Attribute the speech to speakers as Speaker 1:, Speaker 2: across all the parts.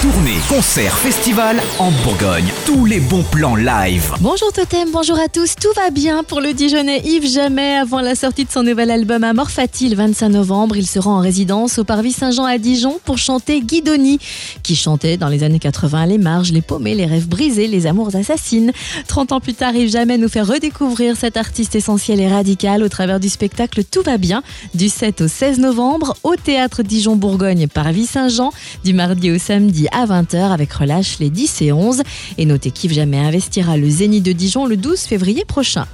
Speaker 1: Tournée, concert, festival en Bourgogne. Tous les bons plans live.
Speaker 2: Bonjour Totem, bonjour à tous. Tout va bien pour le Dijonais Yves Jamais avant la sortie de son nouvel album Amor Fati le 25 novembre. Il sera en résidence au Parvis Saint-Jean à Dijon pour chanter Guidoni, qui chantait dans les années 80 les marges, les paumés, les rêves brisés, les amours assassines. 30 ans plus tard, Yves Jamais nous fait redécouvrir cet artiste essentiel et radical au travers du spectacle Tout va bien du 7 au 16 novembre au théâtre Dijon-Bourgogne Parvis Saint-Jean du mardi au samedi à 20h avec relâche les 10 et 11. Et notez qu'Yves Jamais investira le Zénith de Dijon le 12 février prochain.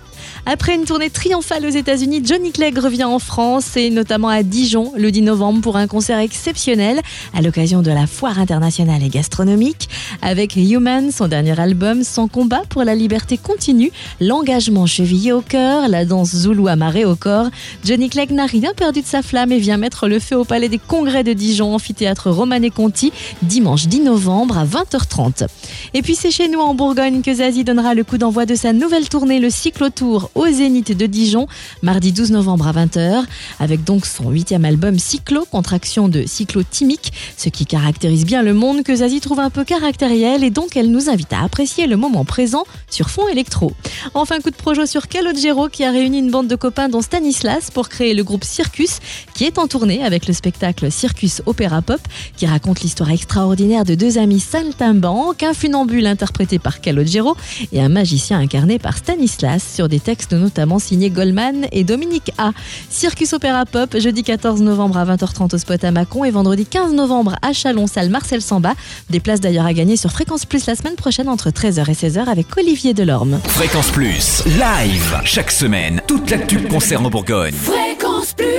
Speaker 2: Après une tournée triomphale aux États-Unis, Johnny Clegg revient en France et notamment à Dijon le 10 novembre pour un concert exceptionnel à l'occasion de la foire internationale et gastronomique. Avec Human, son dernier album, son combat pour la liberté continue, l'engagement chevillé au cœur, la danse zoulou amarrée au corps, Johnny Clegg n'a rien perdu de sa flamme et vient mettre le feu au Palais des Congrès de Dijon, amphithéâtre Romané Conti, dimanche 10 novembre à 20h30. Et puis c'est chez nous en Bourgogne que Zazie donnera le coup d'envoi de sa nouvelle tournée, le Cyclotour au Zénith de Dijon, mardi 12 novembre à 20h, avec donc son huitième album Cyclo, contraction de cyclotimique, ce qui caractérise bien le monde que Zazie trouve un peu caractériel et donc elle nous invite à apprécier le moment présent sur fond électro. Enfin, coup de projet sur Calogero qui a réuni une bande de copains dont Stanislas pour créer le groupe Circus qui est en tournée avec le spectacle Circus Opéra Pop qui raconte l'histoire extraordinaire de deux amis saltimbanques, un funambule interprété par Calogero et un magicien incarné par Stanislas sur des textes notamment signés Goldman et Dominique A. Circus Opéra Pop, jeudi 14 novembre à 20h30 au spot à Mâcon et vendredi 15 novembre à Chalon, salle Marcel Samba. Des places d'ailleurs à gagner sur Fréquence Plus la semaine prochaine entre 13h et 16h avec Olivier Delorme.
Speaker 1: Fréquence Plus. Live. Chaque semaine. Toute l'actu concerne en Bourgogne.
Speaker 3: Fréquence Plus